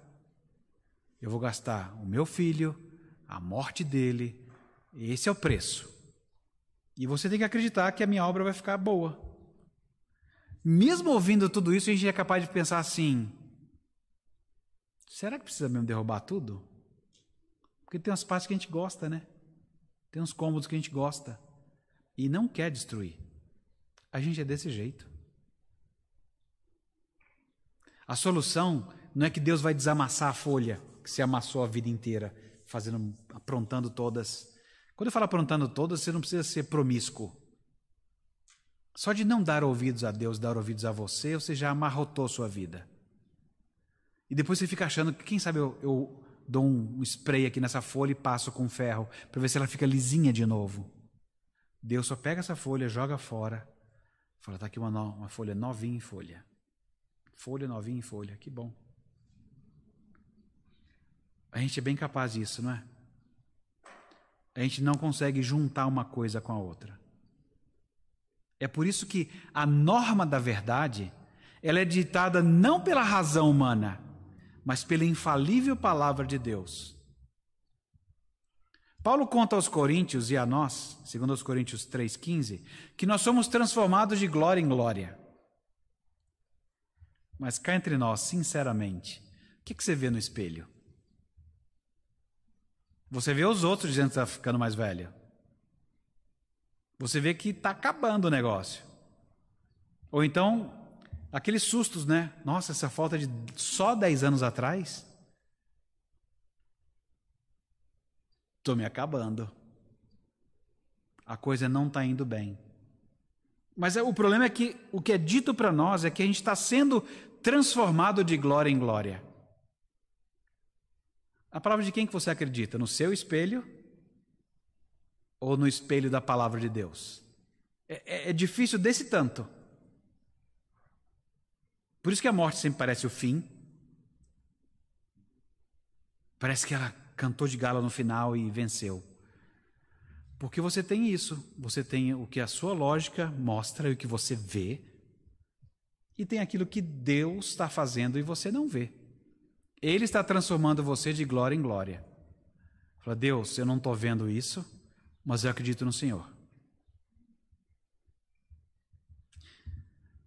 Eu vou gastar o meu filho, a morte dele, esse é o preço. E você tem que acreditar que a minha obra vai ficar boa. mesmo ouvindo tudo isso, a gente é capaz de pensar assim: será que precisa mesmo derrubar tudo? Porque tem umas partes que a gente gosta, né? Tem uns cômodos que a gente gosta e não quer destruir. A gente é desse jeito. A solução não é que Deus vai desamassar a folha que se amassou a vida inteira, fazendo, aprontando todas. Quando eu falo aprontando todas, você não precisa ser promíscuo. Só de não dar ouvidos a Deus, dar ouvidos a você, você já amarrotou sua vida. E depois você fica achando que, quem sabe, eu, eu dou um spray aqui nessa folha e passo com ferro para ver se ela fica lisinha de novo. Deus só pega essa folha, joga fora, fala: está aqui uma, no, uma folha novinha em folha. Folha novinha em folha, que bom. A gente é bem capaz disso, não é? A gente não consegue juntar uma coisa com a outra. É por isso que a norma da verdade, ela é ditada não pela razão humana, mas pela infalível palavra de Deus. Paulo conta aos coríntios e a nós, segundo os Coríntios 3:15, que nós somos transformados de glória em glória. Mas cá entre nós, sinceramente, o que, você vê no espelho? Você vê os outros dizendo que está ficando mais velho. Você vê que está acabando o negócio. Ou então, aqueles sustos, né? Nossa, essa falta de só 10 anos atrás. Estou me acabando. A coisa não está indo bem. Mas é, o problema é que o que é dito para nós é que a gente está sendo transformado de glória em glória. A palavra de quem que você acredita? No seu espelho ou no espelho da palavra de Deus? É, é, é difícil desse tanto. Por isso que a morte sempre parece o fim. Parece que ela cantou de gala no final e venceu. Porque você tem isso, você tem o que a sua lógica mostra e o que você vê, e tem aquilo que Deus está fazendo e você não vê. Ele está transformando você de glória em glória. Fala, Deus, eu não estou vendo isso, mas eu acredito no Senhor.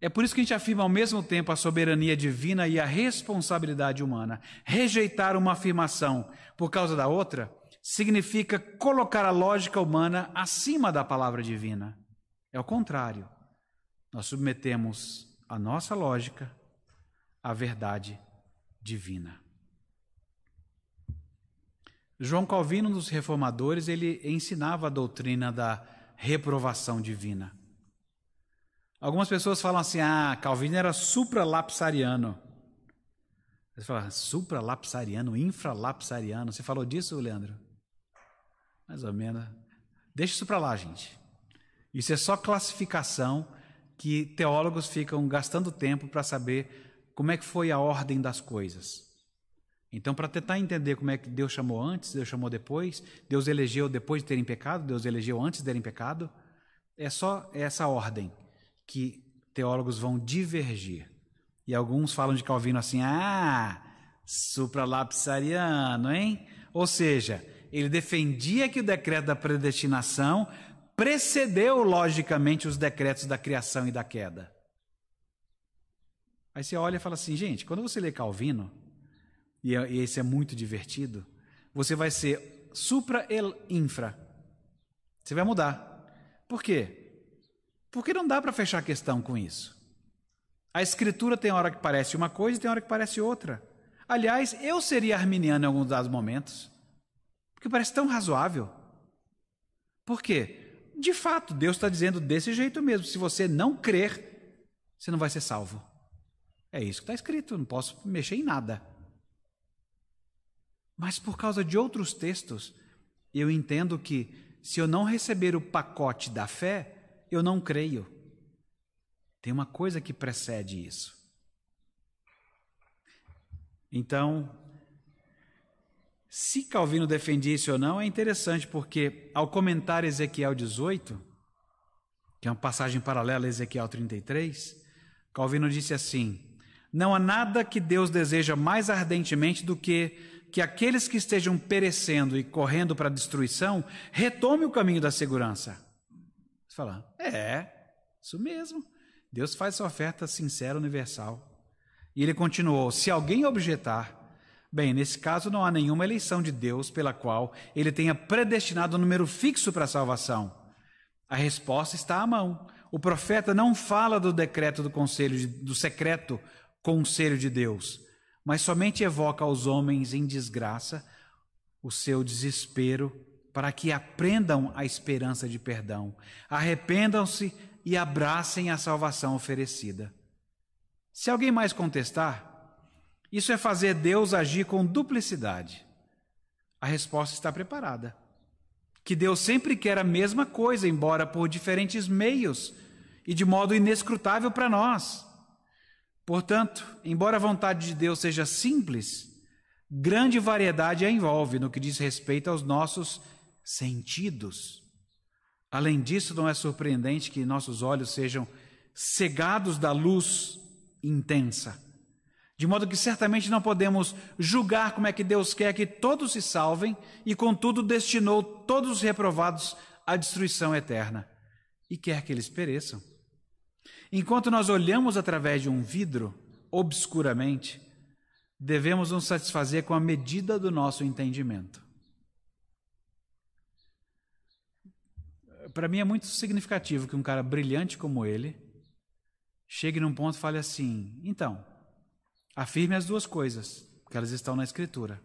É por isso que a gente afirma ao mesmo tempo a soberania divina e a responsabilidade humana. Rejeitar uma afirmação por causa da outra significa colocar a lógica humana acima da palavra divina. É o contrário. Nós submetemos a nossa lógica à verdade divina. João Calvino, dos reformadores, ele ensinava a doutrina da reprovação divina. Algumas pessoas falam assim: ah, Calvino era supralapsariano. Você fala, supralapsariano, infralapsariano. Você falou disso, Leandro? Mais ou menos. Deixa isso para lá, gente. Isso é só classificação que teólogos ficam gastando tempo para saber como é que foi a ordem das coisas. Então, para tentar entender como é que Deus chamou antes, Deus chamou depois, Deus elegeu depois de terem pecado, Deus elegeu antes de terem pecado, é só essa ordem que teólogos vão divergir. E alguns falam de Calvino assim, ah, supralapsariano, hein? Ou seja, ele defendia que o decreto da predestinação precedeu logicamente os decretos da criação e da queda. Aí você olha e fala assim, gente, quando você lê Calvino, e esse é muito divertido, você vai ser supra e infra. Você vai mudar. Por quê? Porque não dá para fechar a questão com isso. A escritura tem hora que parece uma coisa e tem hora que parece outra. Aliás, eu seria arminiano em alguns dados momentos, porque parece tão razoável. Por quê? De fato, Deus está dizendo desse jeito mesmo: se você não crer, você não vai ser salvo. É isso que está escrito, não posso mexer em nada. Mas por causa de outros textos, eu entendo que se eu não receber o pacote da fé, eu não creio. Tem uma coisa que precede isso. Então, se Calvino defendia isso ou não, é interessante, porque ao comentar Ezequiel 18, que é uma passagem paralela a Ezequiel 33, Calvino disse assim: Não há nada que Deus deseja mais ardentemente do que que aqueles que estejam perecendo e correndo para a destruição retomem o caminho da segurança. Você fala, é, isso mesmo. Deus faz essa oferta sincera, universal. E ele continuou: Se alguém objetar, bem, nesse caso não há nenhuma eleição de Deus pela qual ele tenha predestinado um número fixo para a salvação. A resposta está à mão. O profeta não fala do decreto do conselho do secreto conselho de Deus, mas somente evoca aos homens em desgraça o seu desespero para que aprendam a esperança de perdão, arrependam-se e abracem a salvação oferecida. Se alguém mais contestar, isso é fazer Deus agir com duplicidade. A resposta está preparada. Que Deus sempre quer a mesma coisa, embora por diferentes meios e de modo inescrutável para nós. Portanto, embora a vontade de Deus seja simples, grande variedade a envolve no que diz respeito aos nossos sentidos. Além disso, não é surpreendente que nossos olhos sejam cegados da luz intensa, de modo que certamente não podemos julgar como é que Deus quer que todos se salvem e, contudo, destinou todos os reprovados à destruição eterna e quer que eles pereçam. Enquanto nós olhamos através de um vidro, obscuramente, devemos nos satisfazer com a medida do nosso entendimento. Para mim é muito significativo que um cara brilhante como ele chegue num ponto e fale assim: então, afirme as duas coisas, porque elas estão na Escritura.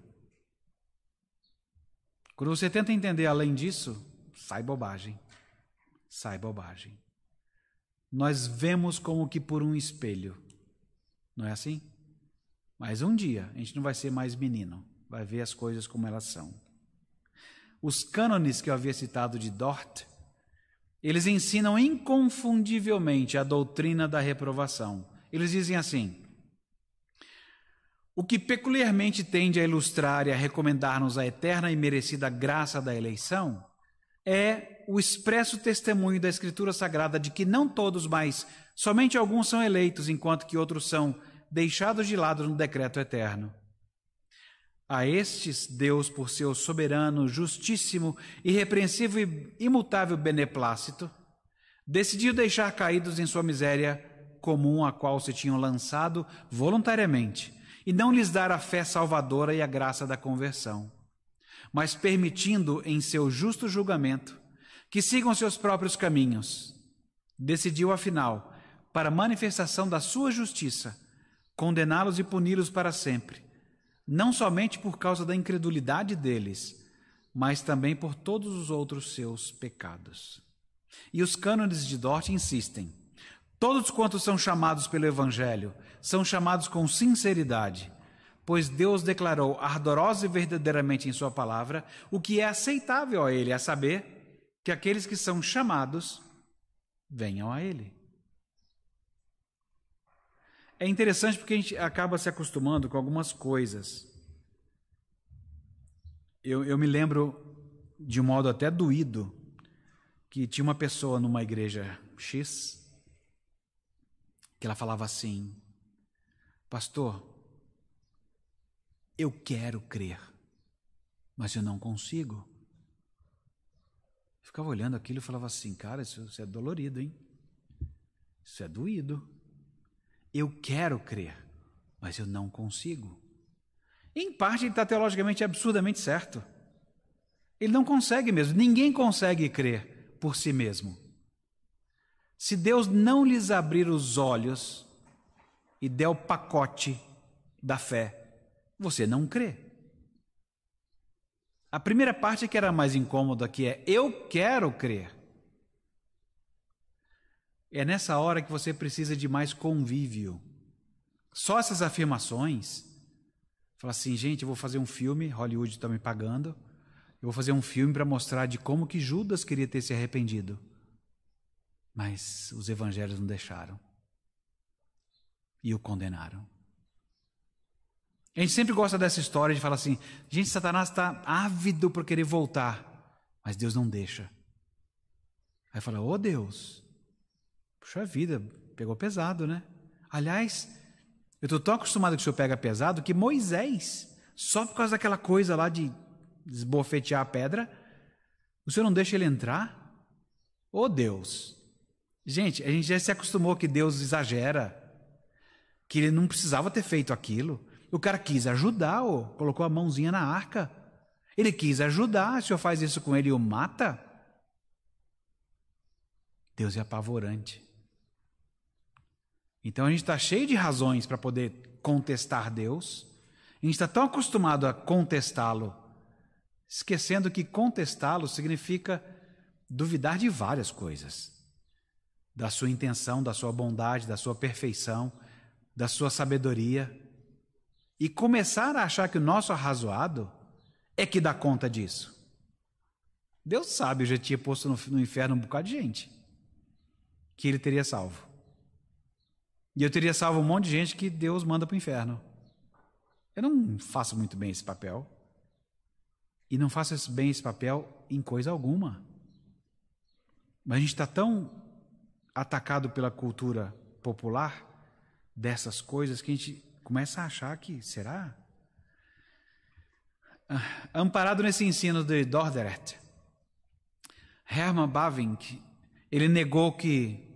Quando você tenta entender além disso, sai bobagem. Sai bobagem. Nós vemos como que por um espelho. Não é assim? Mas um dia a gente não vai ser mais menino, vai ver as coisas como elas são. Os cânones que eu havia citado de Dort eles ensinam inconfundivelmente a doutrina da reprovação. Eles dizem assim: o que peculiarmente tende a ilustrar e a recomendar-nos a eterna e merecida graça da eleição é o expresso testemunho da Escritura Sagrada de que não todos, mas somente alguns são eleitos, enquanto que outros são deixados de lado no decreto eterno. A estes, Deus, por seu soberano, justíssimo, irrepreensível e imutável beneplácito, decidiu deixar caídos em sua miséria comum a qual se tinham lançado voluntariamente, e não lhes dar a fé salvadora e a graça da conversão, mas permitindo em seu justo julgamento que sigam seus próprios caminhos. Decidiu, afinal, para manifestação da sua justiça, condená-los e puni-los para sempre não somente por causa da incredulidade deles, mas também por todos os outros seus pecados. E os cânones de Dort insistem: todos quantos são chamados pelo Evangelho são chamados com sinceridade, pois Deus declarou ardorosa e verdadeiramente em Sua palavra o que é aceitável a Ele, a saber, que aqueles que são chamados venham a Ele. É interessante porque a gente acaba se acostumando com algumas coisas. Eu, eu me lembro, de um modo até doído, que tinha uma pessoa numa igreja X que ela falava assim: Pastor, eu quero crer, mas eu não consigo. Eu ficava olhando aquilo e falava assim: Cara, isso, isso é dolorido, hein? Isso é doído. Eu quero crer, mas eu não consigo. Em parte, ele está teologicamente absurdamente certo. Ele não consegue mesmo, ninguém consegue crer por si mesmo. Se Deus não lhes abrir os olhos e der o pacote da fé, você não crê. A primeira parte que era mais incômoda, que é eu quero crer. É nessa hora que você precisa de mais convívio. Só essas afirmações. Fala assim, gente, eu vou fazer um filme, Hollywood está me pagando. Eu vou fazer um filme para mostrar de como que Judas queria ter se arrependido. Mas os evangelhos não deixaram. E o condenaram. A gente sempre gosta dessa história de falar assim: gente, Satanás está ávido por querer voltar, mas Deus não deixa. Aí fala: Ô oh, Deus, Puxa vida, pegou pesado, né? Aliás, eu estou tão acostumado que o senhor pega pesado que Moisés, só por causa daquela coisa lá de esbofetear a pedra, o senhor não deixa ele entrar? Oh Deus, Gente, a gente já se acostumou que Deus exagera, que ele não precisava ter feito aquilo. O cara quis ajudar, ó, colocou a mãozinha na arca. Ele quis ajudar, o senhor faz isso com ele e o mata? Deus é apavorante. Então a gente está cheio de razões para poder contestar Deus. A gente está tão acostumado a contestá-lo, esquecendo que contestá-lo significa duvidar de várias coisas: da sua intenção, da sua bondade, da sua perfeição, da sua sabedoria. E começar a achar que o nosso arrazoado é que dá conta disso. Deus sabe, eu já tinha posto no, no inferno um bocado de gente que ele teria salvo. E eu teria salvo um monte de gente que Deus manda para o inferno. Eu não faço muito bem esse papel. E não faço bem esse papel em coisa alguma. Mas a gente está tão atacado pela cultura popular dessas coisas que a gente começa a achar que será? Ah, amparado nesse ensino de Dordrecht, Hermann Bavinck, ele negou que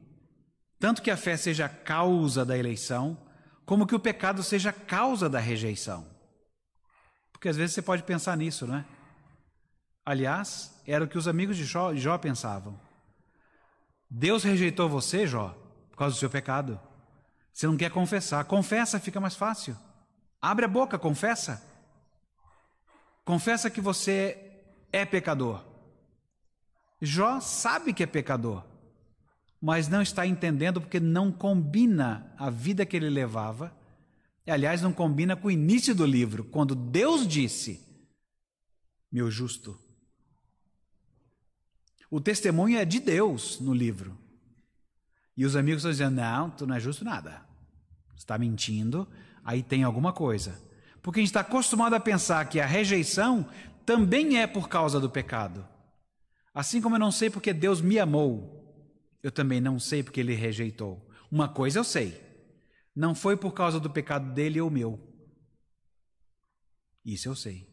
tanto que a fé seja causa da eleição, como que o pecado seja causa da rejeição. Porque às vezes você pode pensar nisso, não é? Aliás, era o que os amigos de Jó, Jó pensavam. Deus rejeitou você, Jó, por causa do seu pecado. Você não quer confessar. Confessa, fica mais fácil. Abre a boca, confessa. Confessa que você é pecador. Jó sabe que é pecador mas não está entendendo porque não combina a vida que ele levava. E, aliás, não combina com o início do livro, quando Deus disse: Meu justo. O testemunho é de Deus no livro. E os amigos estão dizendo: Não, tu não é justo nada. Está mentindo, aí tem alguma coisa. Porque a gente está acostumado a pensar que a rejeição também é por causa do pecado. Assim como eu não sei porque Deus me amou, eu também não sei porque ele rejeitou. Uma coisa eu sei: não foi por causa do pecado dele ou meu. Isso eu sei.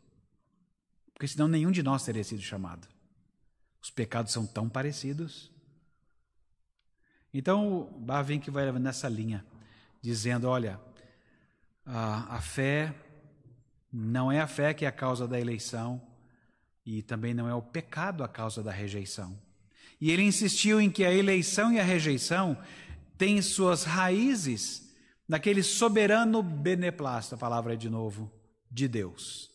Porque senão nenhum de nós teria sido chamado. Os pecados são tão parecidos. Então, que vai nessa linha, dizendo: olha, a, a fé não é a fé que é a causa da eleição, e também não é o pecado a causa da rejeição. E ele insistiu em que a eleição e a rejeição têm suas raízes naquele soberano beneplácito, a palavra é de novo, de Deus.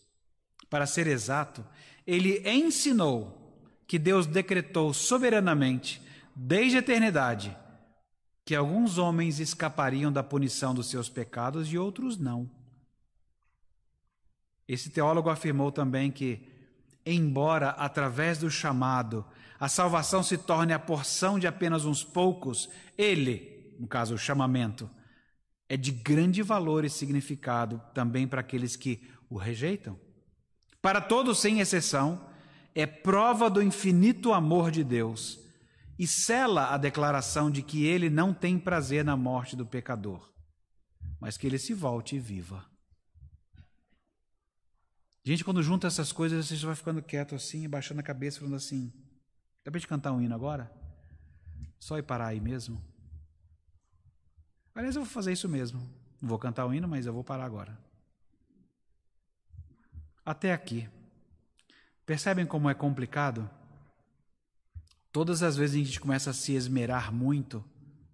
Para ser exato, ele ensinou que Deus decretou soberanamente, desde a eternidade, que alguns homens escapariam da punição dos seus pecados e outros não. Esse teólogo afirmou também que, embora através do chamado a salvação se torne a porção de apenas uns poucos, ele, no caso o chamamento, é de grande valor e significado também para aqueles que o rejeitam. Para todos, sem exceção, é prova do infinito amor de Deus e sela a declaração de que ele não tem prazer na morte do pecador, mas que ele se volte e viva. Gente, quando junta essas coisas, você vai ficando quieto assim, baixando a cabeça, falando assim: Dá para cantar um hino agora? Só ir parar aí mesmo? Aliás, eu vou fazer isso mesmo. Não vou cantar o hino, mas eu vou parar agora. Até aqui. Percebem como é complicado? Todas as vezes a gente começa a se esmerar muito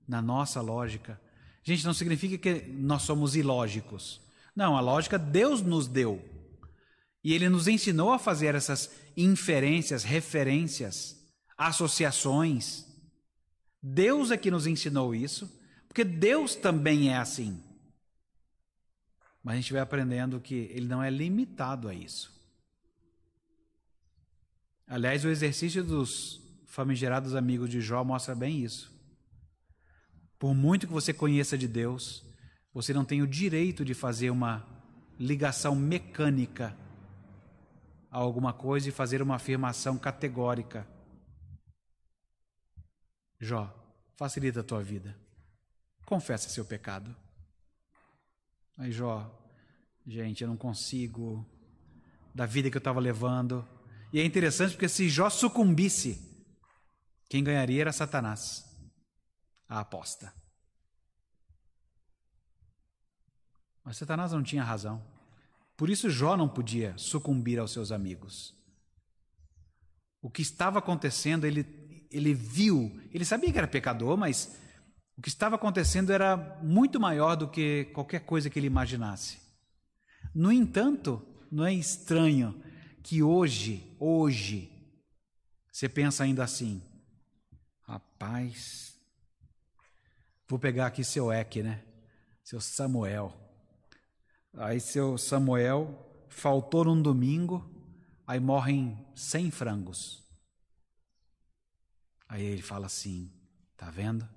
na nossa lógica. Gente, não significa que nós somos ilógicos. Não, a lógica Deus nos deu. E Ele nos ensinou a fazer essas inferências, referências associações. Deus é que nos ensinou isso, porque Deus também é assim. Mas a gente vai aprendendo que ele não é limitado a isso. Aliás, o exercício dos famigerados amigos de Jó mostra bem isso. Por muito que você conheça de Deus, você não tem o direito de fazer uma ligação mecânica a alguma coisa e fazer uma afirmação categórica. Jó, facilita a tua vida. Confessa seu pecado. Aí Jó, gente, eu não consigo da vida que eu estava levando. E é interessante porque se Jó sucumbisse, quem ganharia era Satanás. a aposta. Mas Satanás não tinha razão. Por isso Jó não podia sucumbir aos seus amigos. O que estava acontecendo, ele, ele viu, ele sabia que era pecador, mas o que estava acontecendo era muito maior do que qualquer coisa que ele imaginasse. No entanto, não é estranho que hoje, hoje, você pensa ainda assim: rapaz, vou pegar aqui seu Eque, né? Seu Samuel. Aí seu Samuel faltou num domingo, aí morrem cem frangos. Aí ele fala assim, tá vendo?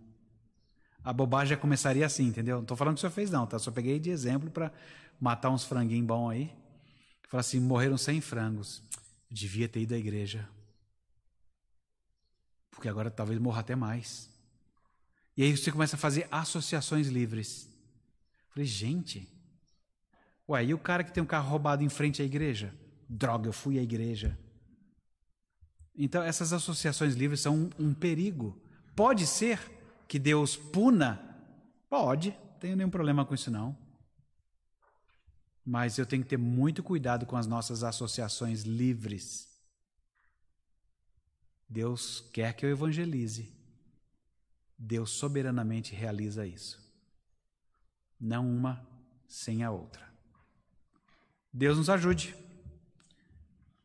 A bobagem já começaria assim, entendeu? Não estou falando que o senhor fez não, tá? Só peguei de exemplo para matar uns franguinhos bons aí. Fala assim, morreram cem frangos. Eu devia ter ido à igreja. Porque agora talvez morra até mais. E aí você começa a fazer associações livres. falei, gente, Ué, e o cara que tem um carro roubado em frente à igreja? Droga, eu fui à igreja. Então, essas associações livres são um, um perigo. Pode ser que Deus puna? Pode, não tenho nenhum problema com isso não. Mas eu tenho que ter muito cuidado com as nossas associações livres. Deus quer que eu evangelize. Deus soberanamente realiza isso. Não uma sem a outra. Deus nos ajude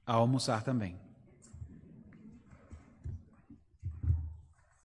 a almoçar também.